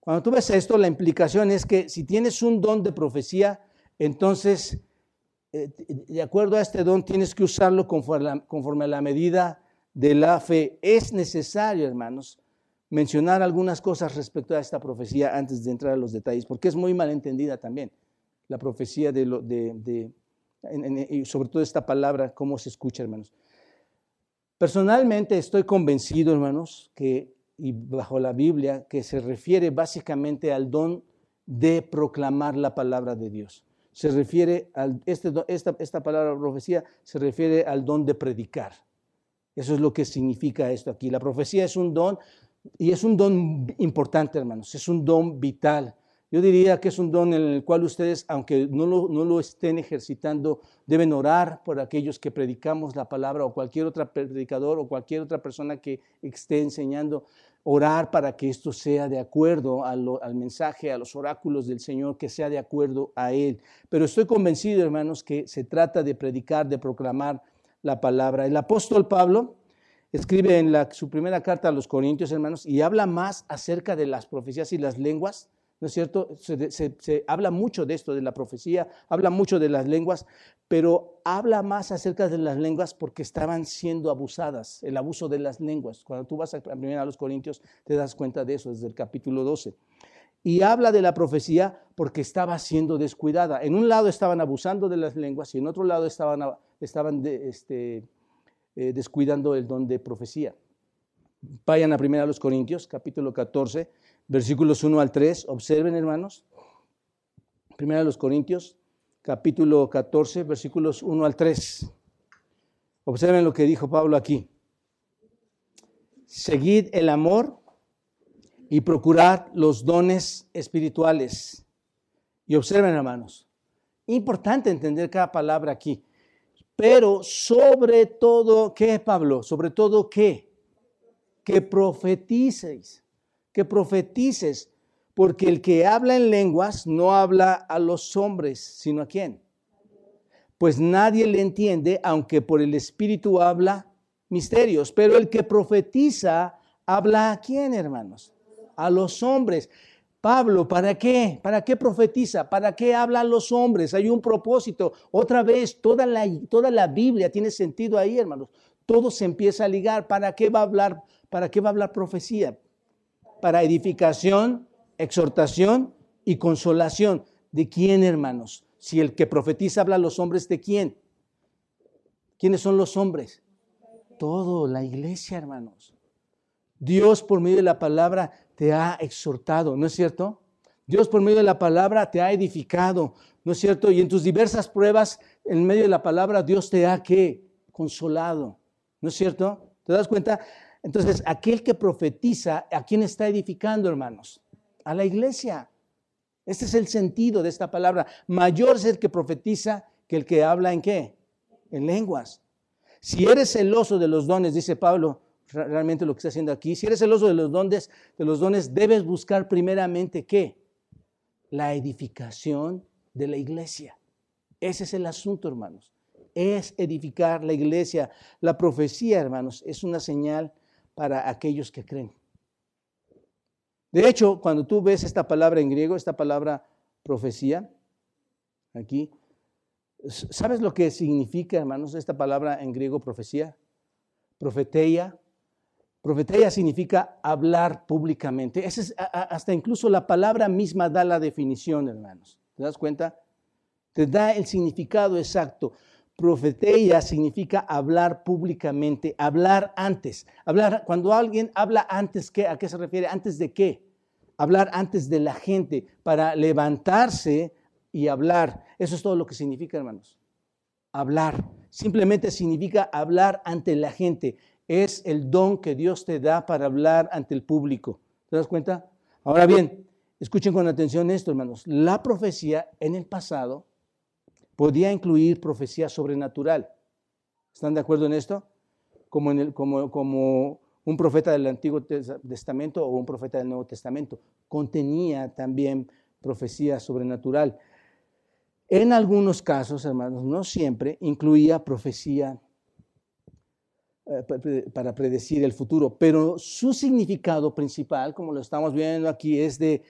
Cuando tú ves esto, la implicación es que si tienes un don de profecía, entonces, eh, de acuerdo a este don, tienes que usarlo conforme a la medida de la fe. Es necesario, hermanos, mencionar algunas cosas respecto a esta profecía antes de entrar a los detalles, porque es muy mal entendida también. la profecía de, lo, de, sobre todo esta palabra, cómo se escucha, hermanos. Personalmente estoy convencido, hermanos, que, y bajo la Biblia, que se refiere básicamente al don de proclamar la palabra de Dios. Se refiere al, este, esta, esta palabra profecía se refiere al don de predicar. Eso es lo que significa esto aquí. La profecía es un don y es un don importante, hermanos. Es un don vital. Yo diría que es un don en el cual ustedes, aunque no lo, no lo, estén ejercitando, deben orar por aquellos que predicamos la palabra o cualquier otro predicador o cualquier otra persona que esté enseñando orar para que esto sea de acuerdo al mensaje, a los oráculos del Señor, que sea de acuerdo a Él. Pero estoy convencido, hermanos, que se trata de predicar, de proclamar la palabra. El apóstol Pablo escribe en su primera carta a los Corintios, hermanos, y habla más acerca de las profecías y las lenguas ¿no es cierto? Se, habla mucho de esto, de la profecía, habla mucho de las lenguas, pero habla más acerca de las lenguas porque estaban siendo abusadas, el abuso de las lenguas. Cuando tú vas a, a los Corintios te das cuenta de eso desde el capítulo 12. Y habla de la profecía porque estaba siendo descuidada. En un lado estaban abusando de las lenguas y en otro lado estaban, este, eh, descuidando el don de profecía. Vayan a primera a los Corintios, capítulo 14 versículos 1 al 3. Observen, hermanos. Primera de los Corintios, capítulo 14, versículos 1 al 3. Observen lo que dijo Pablo aquí. Seguid el amor y procurad los dones espirituales. Y observen, hermanos, importante entender cada palabra aquí. Pero sobre todo, ¿qué, Pablo? Sobre todo, ¿qué? Que profeticéis que profetices, porque el que habla en lenguas no habla a los hombres, sino a quién. Pues nadie le entiende, aunque por el Espíritu habla misterios, pero el que profetiza habla a quién, hermanos? A los hombres. Pablo, ¿para qué? ¿Para qué profetiza? ¿Para qué habla a los hombres? Hay un propósito. Otra vez, toda la, toda la Biblia tiene sentido ahí, hermanos. Todo se empieza a ligar. ¿Para qué va a hablar? ¿Para qué va a hablar profecía? Para edificación, exhortación y consolación. ¿De quién, hermanos? Si el que profetiza habla a los hombres, ¿de quién? ¿Quiénes son los hombres? Todo, la iglesia, hermanos. Dios por medio de la palabra te ha exhortado, ¿no es cierto? Dios por medio de la palabra te ha edificado, ¿no es cierto? Y en tus diversas pruebas, en medio de la palabra, Dios te ha ¿qué? consolado, ¿no es cierto? ¿Te das cuenta? Entonces, aquel que profetiza, ¿a quién está edificando, hermanos? A la iglesia. Este es el sentido de esta palabra. Mayor es el que profetiza que el que habla en qué? En lenguas. Si eres celoso de los dones, dice Pablo, realmente lo que está haciendo aquí, si eres celoso de los dones, de los dones, debes buscar primeramente qué? La edificación de la iglesia. Ese es el asunto, hermanos. Es edificar la iglesia. La profecía, hermanos, es una señal para aquellos que creen. De hecho, cuando tú ves esta palabra en griego, esta palabra profecía, aquí, ¿sabes lo que significa, hermanos, esta palabra en griego profecía? Profeteia. Profeteia significa hablar públicamente. es, hasta incluso la palabra misma da la definición, hermanos. ¿Te das cuenta? Te da el significado exacto. Profeteia significa hablar públicamente, hablar antes. Hablar, cuando alguien habla antes, ¿qué, ¿a qué se refiere? ¿Antes de qué? Hablar antes de la gente, para levantarse y hablar. Eso es todo lo que significa, hermanos. Hablar. Simplemente significa hablar ante la gente. Es el don que Dios te da para hablar ante el público. ¿Te das cuenta? Ahora bien, escuchen con atención esto, hermanos. La profecía en el pasado podía incluir profecía sobrenatural. ¿Están de acuerdo en esto? Como, un profeta del Antiguo Testamento o un profeta del Nuevo Testamento. Contenía también profecía sobrenatural. En algunos casos, hermanos, no siempre, incluía profecía eh, para predecir el futuro, pero su significado principal, como lo estamos viendo aquí, es de,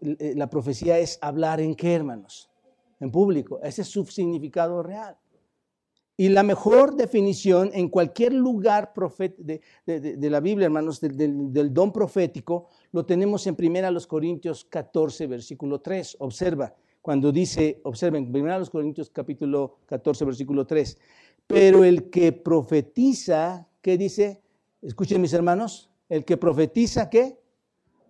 eh, la profecía es hablar en qué, hermanos? En público. Ese es su significado real. Y la mejor definición en cualquier lugar de, de, la Biblia, hermanos, del, don profético, lo tenemos en 1 Corintios 14, versículo 3. Observa, cuando dice, observen, 1 Corintios capítulo 14, versículo 3, pero el que profetiza, ¿qué dice? Escuchen mis hermanos, el que profetiza, ¿qué?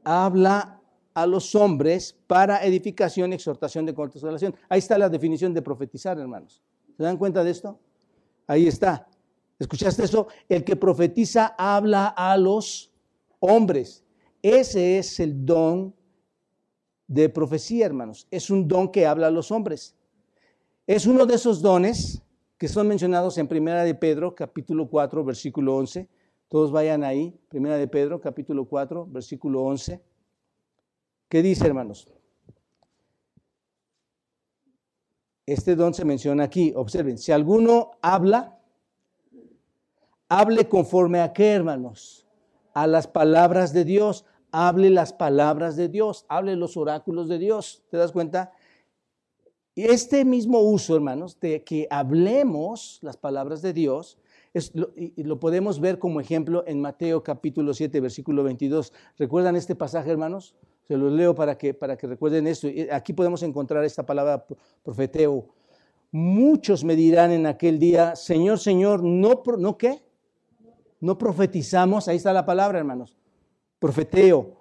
Habla a los hombres para edificación exhortación de consolación. Ahí está la definición de profetizar, hermanos. ¿Se dan cuenta de esto? Ahí está. ¿Escuchaste eso? El que profetiza habla a los hombres. Ese es el don de profecía, hermanos. Es un don que habla a los hombres. Es uno de esos dones que son mencionados en Primera de Pedro, capítulo 4, versículo 11. Todos vayan ahí, Primera de Pedro, capítulo 4, versículo 11. ¿Qué dice, hermanos? Este don se menciona aquí. Observen, si alguno habla, hable conforme a qué, hermanos? A las palabras de Dios hable las palabras de Dios, hable los oráculos de Dios. ¿Te das cuenta? Y este mismo uso, hermanos, de que hablemos las palabras de Dios, lo, y lo podemos ver como ejemplo en Mateo capítulo 7, versículo 22. ¿Recuerdan este pasaje, hermanos? Se los leo para que, para que recuerden esto. Aquí podemos encontrar esta palabra profeteo. Muchos me dirán en aquel día, Señor, Señor, ¿no, no qué? No profetizamos, ahí está la palabra, hermanos profeteo.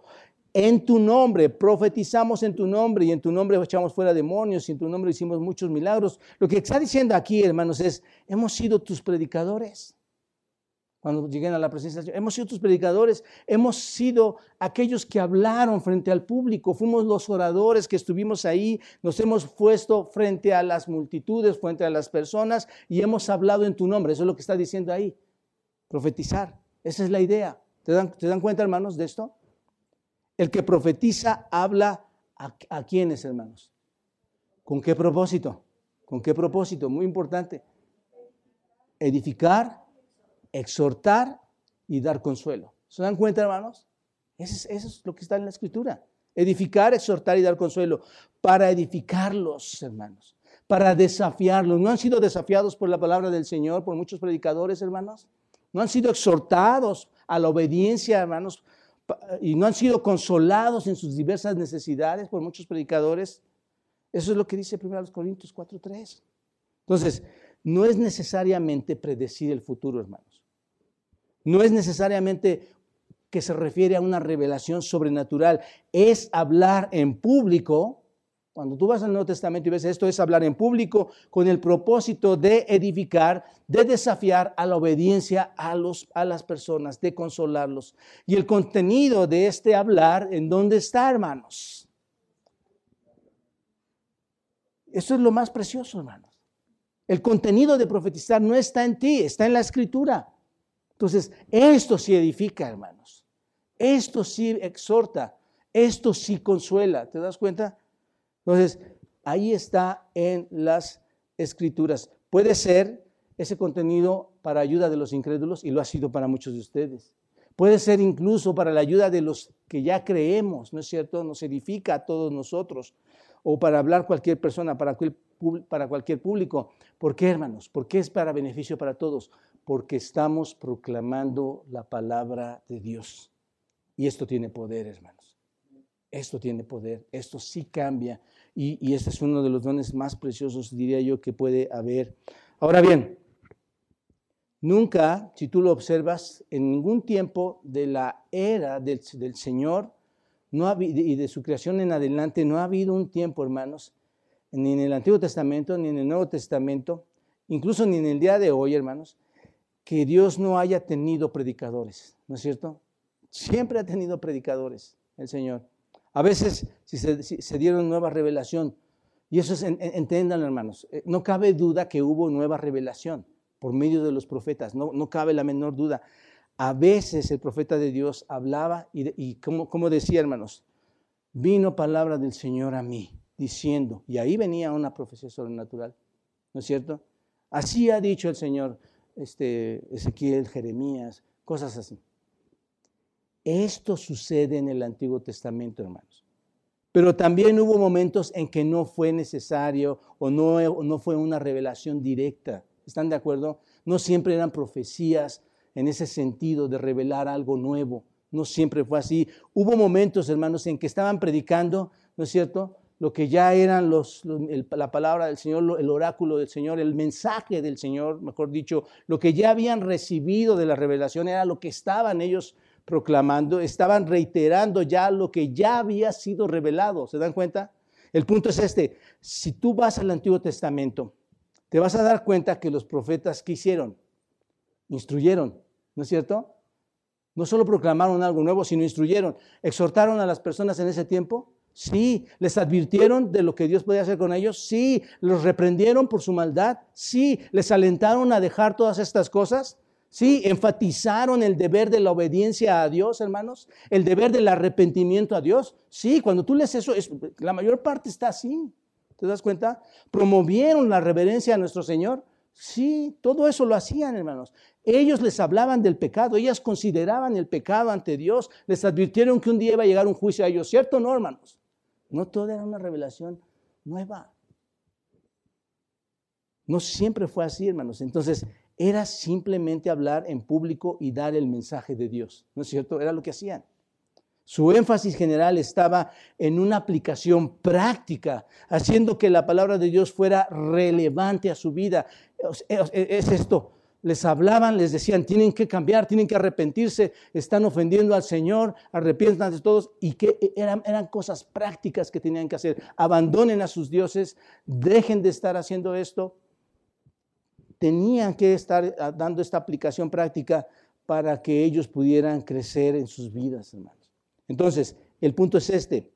En tu nombre, profetizamos en tu nombre y en tu nombre echamos fuera demonios y en tu nombre hicimos muchos milagros. Lo que está diciendo aquí, hermanos, es, hemos sido tus predicadores. Cuando lleguen a la presencia, hemos sido tus predicadores, hemos sido aquellos que hablaron frente al público, fuimos los oradores que estuvimos ahí, nos hemos puesto frente a las multitudes, frente a las personas y hemos hablado en tu nombre. Eso es lo que está diciendo ahí, profetizar. Esa es la idea. ¿Te dan, cuenta, hermanos, de esto? El que profetiza habla a, a quiénes, hermanos. ¿Con qué propósito? ¿Con qué propósito? Muy importante. Edificar, exhortar y dar consuelo. ¿Se dan cuenta, hermanos? Eso es, lo que está en la escritura. Edificar, exhortar y dar consuelo. Para edificarlos, hermanos. Para desafiarlos. ¿No han sido desafiados por la palabra del Señor, por muchos predicadores, hermanos? ¿No han sido exhortados a la obediencia, hermanos, y no han sido consolados en sus diversas necesidades por muchos predicadores. Eso es lo que dice 1 Corintios 4.3. Entonces, no es necesariamente predecir el futuro, hermanos. No es necesariamente que se refiere a una revelación sobrenatural. Es hablar en público cuando tú vas al Nuevo Testamento y ves esto, es hablar en público con el propósito de edificar, de desafiar a la obediencia a, los, a las personas, de consolarlos. Y el contenido de este hablar, ¿en dónde está, hermanos? Eso es lo más precioso, hermanos. El contenido de profetizar no está en ti, está en la escritura. Entonces, esto sí edifica, hermanos. Esto sí exhorta, esto sí consuela. ¿Te das cuenta? Entonces, ahí está en las escrituras. Puede ser ese contenido para ayuda de los incrédulos y lo ha sido para muchos de ustedes. Puede ser incluso para la ayuda de los que ya creemos, ¿no es cierto? Nos edifica a todos nosotros. O para hablar cualquier persona, para, cualquier público. ¿Por qué, hermanos? Porque es para beneficio para todos. Porque estamos proclamando la palabra de Dios. Y esto tiene poder, hermanos. Esto tiene poder. Esto sí cambia y, este es uno de los dones más preciosos, diría yo, que puede haber. Ahora bien, nunca, si tú lo observas, en ningún tiempo de la era del, Señor no y de su creación en adelante, no ha habido un tiempo, hermanos, ni en el Antiguo Testamento, ni en el Nuevo Testamento, incluso ni en el día de hoy, hermanos, que Dios no haya tenido predicadores, ¿no es cierto? Siempre ha tenido predicadores el Señor. A veces si se, dieron nueva revelación, y eso es, entiendan hermanos, eh, no cabe duda que hubo nueva revelación por medio de los profetas, no, no cabe la menor duda. A veces el profeta de Dios hablaba y, como, como decía hermanos, vino palabra del Señor a mí, diciendo, y ahí venía una profecía sobrenatural, ¿no es cierto? Así ha dicho el Señor, este, Ezequiel, Jeremías, cosas así. Esto sucede en el Antiguo Testamento, hermanos. Pero también hubo momentos en que no fue necesario o no, no fue una revelación directa. ¿Están de acuerdo? No siempre eran profecías en ese sentido de revelar algo nuevo. No siempre fue así. Hubo momentos, hermanos, en que estaban predicando, ¿no es cierto? Lo que ya eran los, la palabra del Señor, el oráculo del Señor, el mensaje del Señor, mejor dicho, lo que ya habían recibido de la revelación era lo que estaban ellos proclamando, estaban reiterando ya lo que ya había sido revelado. ¿Se dan cuenta? El punto es este, si tú vas al Antiguo Testamento, te vas a dar cuenta que los profetas, ¿qué hicieron? Instruyeron, ¿no es cierto? No solo proclamaron algo nuevo, sino instruyeron. ¿Exhortaron a las personas en ese tiempo? Sí. ¿Les advirtieron de lo que Dios podía hacer con ellos? Sí. ¿Los reprendieron por su maldad? Sí. ¿Les alentaron a dejar todas estas cosas? Sí. ¿Enfatizaron el deber de la obediencia a Dios, hermanos? ¿El deber del arrepentimiento a Dios? Sí. Cuando tú lees eso, la mayor parte está así. ¿Te das cuenta? ¿Promovieron la reverencia a nuestro Señor? Sí, todo eso lo hacían, hermanos. Ellos les hablaban del pecado, ellas consideraban el pecado ante Dios, les advirtieron que un día iba a llegar un juicio a ellos, ¿cierto o no, hermanos? No todo era una revelación nueva. No siempre fue así, hermanos. Entonces, era simplemente hablar en público y dar el mensaje de Dios, ¿no es cierto? Era lo que hacían. Su énfasis general estaba en una aplicación práctica, haciendo que la palabra de Dios fuera relevante a su vida. Es esto, les hablaban, les decían, tienen que cambiar, tienen que arrepentirse, están ofendiendo al Señor, arrepientan de todos, y que eran, eran cosas prácticas que tenían que hacer. Abandonen a sus dioses, dejen de estar haciendo esto. Tenían que estar ah, dando esta aplicación práctica para que ellos pudieran crecer en sus vidas, hermano. Entonces, el punto es este.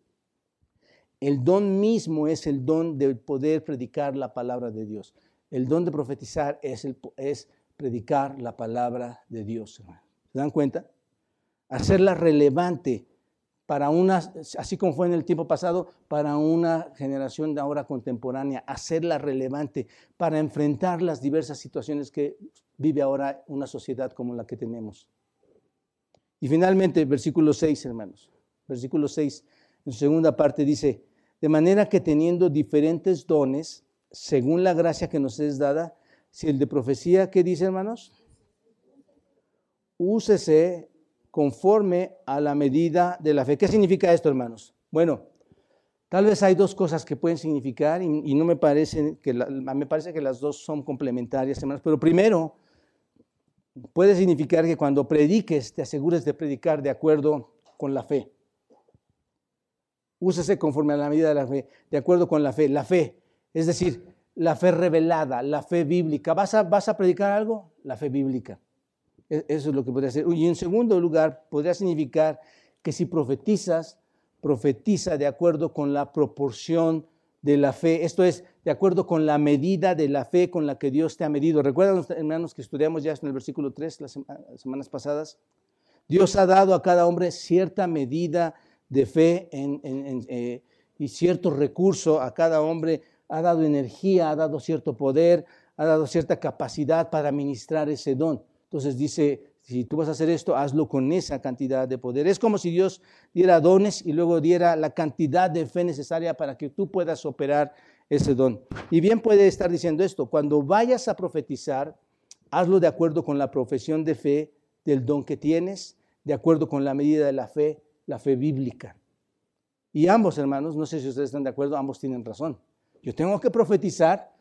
El don mismo es el don de poder predicar la palabra de Dios. El don de profetizar es, es predicar la palabra de Dios. ¿Se dan cuenta? Hacerla relevante para una, así como fue en el tiempo pasado, para una generación de ahora contemporánea, hacerla relevante para enfrentar las diversas situaciones que vive ahora una sociedad como la que tenemos. Y finalmente, versículo 6, hermanos. Versículo 6, en su segunda parte dice, de manera que teniendo diferentes dones, según la gracia que nos es dada, si el de profecía, ¿qué dice, hermanos? Úsese conforme a la medida de la fe. ¿Qué significa esto, hermanos? Bueno, tal vez hay dos cosas que pueden significar y, no me parece que me parece que las dos son complementarias, hermanos. Pero primero, puede significar que cuando prediques te asegures de predicar de acuerdo con la fe. Úsese conforme a la medida de la fe, de acuerdo con la fe. La fe, es decir, la fe revelada, la fe bíblica. ¿Vas a, vas a predicar algo? La fe bíblica. E, eso es lo que podría ser. Y en segundo lugar, podría significar que si profetizas, profetiza de acuerdo con la proporción de la fe. Esto es, de acuerdo con la medida de la fe con la que Dios te ha medido. ¿Recuerdan, hermanos, que estudiamos ya en el versículo 3 las semanas pasadas? Dios ha dado a cada hombre cierta medida de fe eh, y cierto recurso a cada hombre, ha dado energía, ha dado cierto poder, ha dado cierta capacidad para ministrar ese don. Entonces dice, si tú vas a hacer esto, hazlo con esa cantidad de poder. Es como si Dios diera dones y luego diera la cantidad de fe necesaria para que tú puedas operar ese don. Y bien puede estar diciendo esto, cuando vayas a profetizar, hazlo de acuerdo con la profesión de fe del don que tienes, de acuerdo con la medida de la fe, la fe bíblica. Y ambos hermanos, no sé si ustedes están de acuerdo, ambos tienen razón. Yo tengo que profetizar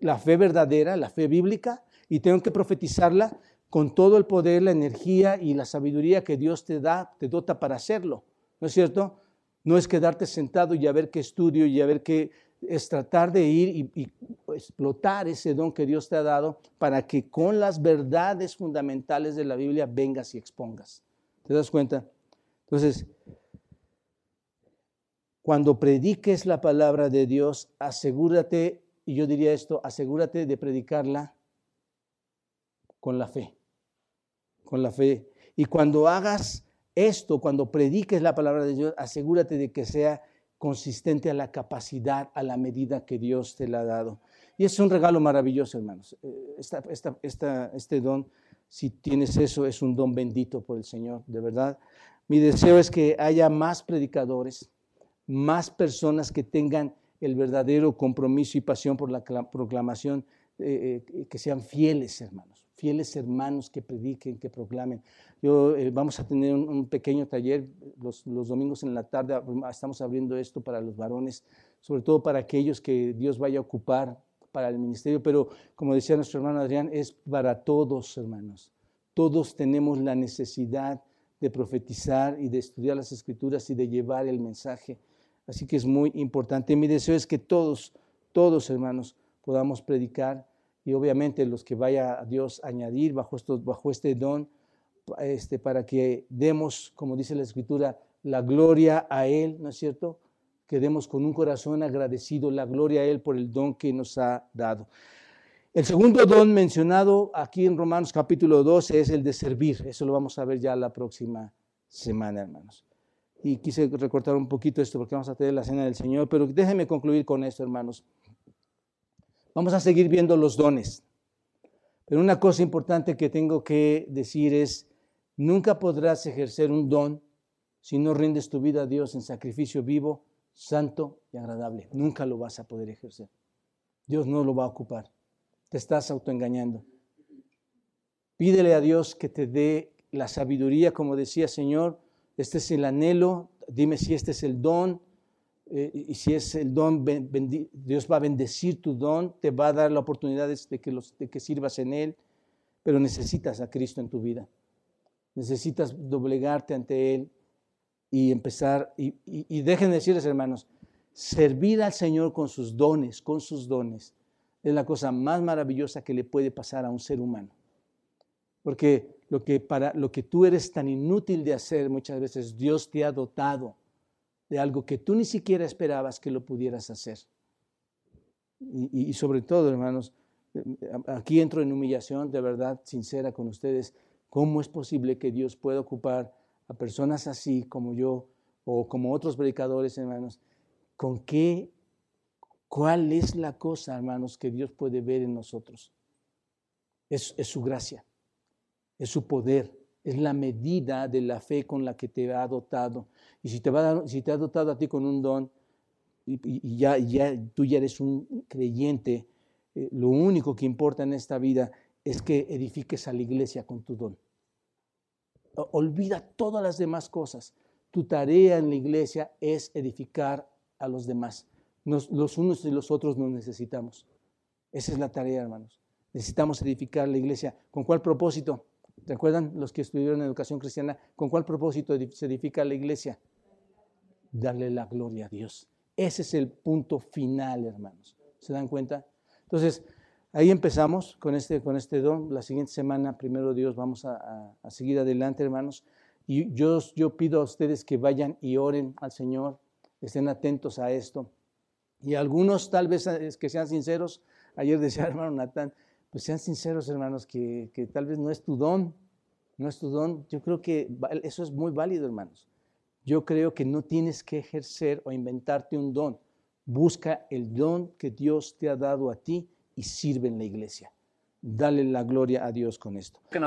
la fe verdadera, la fe bíblica, y tengo que profetizarla con todo el poder, la energía y la sabiduría que Dios te da, te dota para hacerlo. ¿No es cierto? No es quedarte sentado y a ver qué estudio y a ver qué es tratar de ir y, explotar ese don que Dios te ha dado para que con las verdades fundamentales de la Biblia vengas y expongas. ¿Te das cuenta? Entonces, cuando prediques la palabra de Dios, asegúrate, y yo diría esto, asegúrate de predicarla con la fe con la fe. Y cuando hagas esto, cuando prediques la palabra de Dios, asegúrate de que sea consistente a la capacidad, a la medida que Dios te la ha dado. Y es un regalo maravilloso, hermanos. Eh, este don, si tienes eso, es un don bendito por el Señor, de verdad. Mi deseo es que haya más predicadores, más personas que tengan el verdadero compromiso y pasión por la proclamación, eh, eh, que sean fieles, hermanos fieles hermanos que prediquen, que proclamen. Yo, eh, vamos a tener un, pequeño taller los, domingos en la tarde, estamos abriendo esto para los varones sobre todo para aquellos que Dios vaya a ocupar para el ministerio, pero como decía nuestro hermano Adrián, es para todos, hermanos. Todos tenemos la necesidad de profetizar y de estudiar las escrituras y de llevar el mensaje. Así que es muy importante. Mi deseo es que todos, todos hermanos, podamos predicar y obviamente los que vaya a Dios añadir bajo, esto, bajo este don, este, para que demos, como dice la escritura, la gloria a Él, ¿no es cierto? Que demos con un corazón agradecido la gloria a Él por el don que nos ha dado. El segundo don mencionado aquí en Romanos capítulo 12 es el de servir. Eso lo vamos a ver ya la próxima semana, hermanos. Y quise recortar un poquito esto porque vamos a tener la cena del Señor, pero déjenme concluir con esto, hermanos. Vamos a seguir viendo los dones. Pero una cosa importante que tengo que decir es, nunca podrás ejercer un don si no rindes tu vida a Dios en sacrificio vivo, santo y agradable. Nunca lo vas a poder ejercer. Dios no lo va a ocupar te estás autoengañando. Pídele a Dios que te dé la sabiduría, como decía Señor, este es el anhelo, dime si este es el don, eh, y si es el don, Dios va a bendecir tu don, te va a dar la oportunidad de que, sirvas en Él, pero necesitas a Cristo en tu vida. Necesitas doblegarte ante Él y empezar, y, y, y dejen de decirles, hermanos, servir al Señor con sus dones, con sus dones, es la cosa más maravillosa que le puede pasar a un ser humano. Porque lo que, para, lo que tú eres tan inútil de hacer muchas veces, Dios te ha dotado de algo que tú ni siquiera esperabas que lo pudieras hacer. Y, sobre todo, hermanos, aquí entro en humillación de verdad sincera con ustedes. ¿Cómo es posible que Dios pueda ocupar a personas así como yo o como otros predicadores, hermanos? ¿Con qué ¿Cuál es la cosa, hermanos, que Dios puede ver en nosotros? Es, su gracia, es su poder, es la medida de la fe con la que te ha dotado. Y si te, va te ha dotado a ti con un don y, ya, ya, tú ya eres un creyente, eh, lo único que importa en esta vida es que edifiques a la iglesia con tu don. Olvida todas las demás cosas. Tu tarea en la iglesia es edificar a los demás los unos y los otros nos necesitamos. Esa es la tarea, hermanos. Necesitamos edificar la iglesia. ¿Con cuál propósito? ¿Recuerdan los que estudiaron educación cristiana? ¿Con cuál propósito se edifica la iglesia? Darle la gloria a Dios. Ese es el punto final, hermanos. ¿Se dan cuenta? Entonces, ahí empezamos con este, con este don. La siguiente semana, primero Dios, vamos a, seguir adelante, hermanos. Y yo, yo pido a ustedes que vayan y oren al Señor, estén atentos a esto. Y algunos tal vez que sean sinceros, ayer decía hermano Natán, pues sean sinceros hermanos, que, que tal vez no es tu don, no es tu don. Yo creo que eso es muy válido hermanos. Yo creo que no tienes que ejercer o inventarte un don. Busca el don que Dios te ha dado a ti y sirve en la iglesia. Dale la gloria a Dios con esto. Que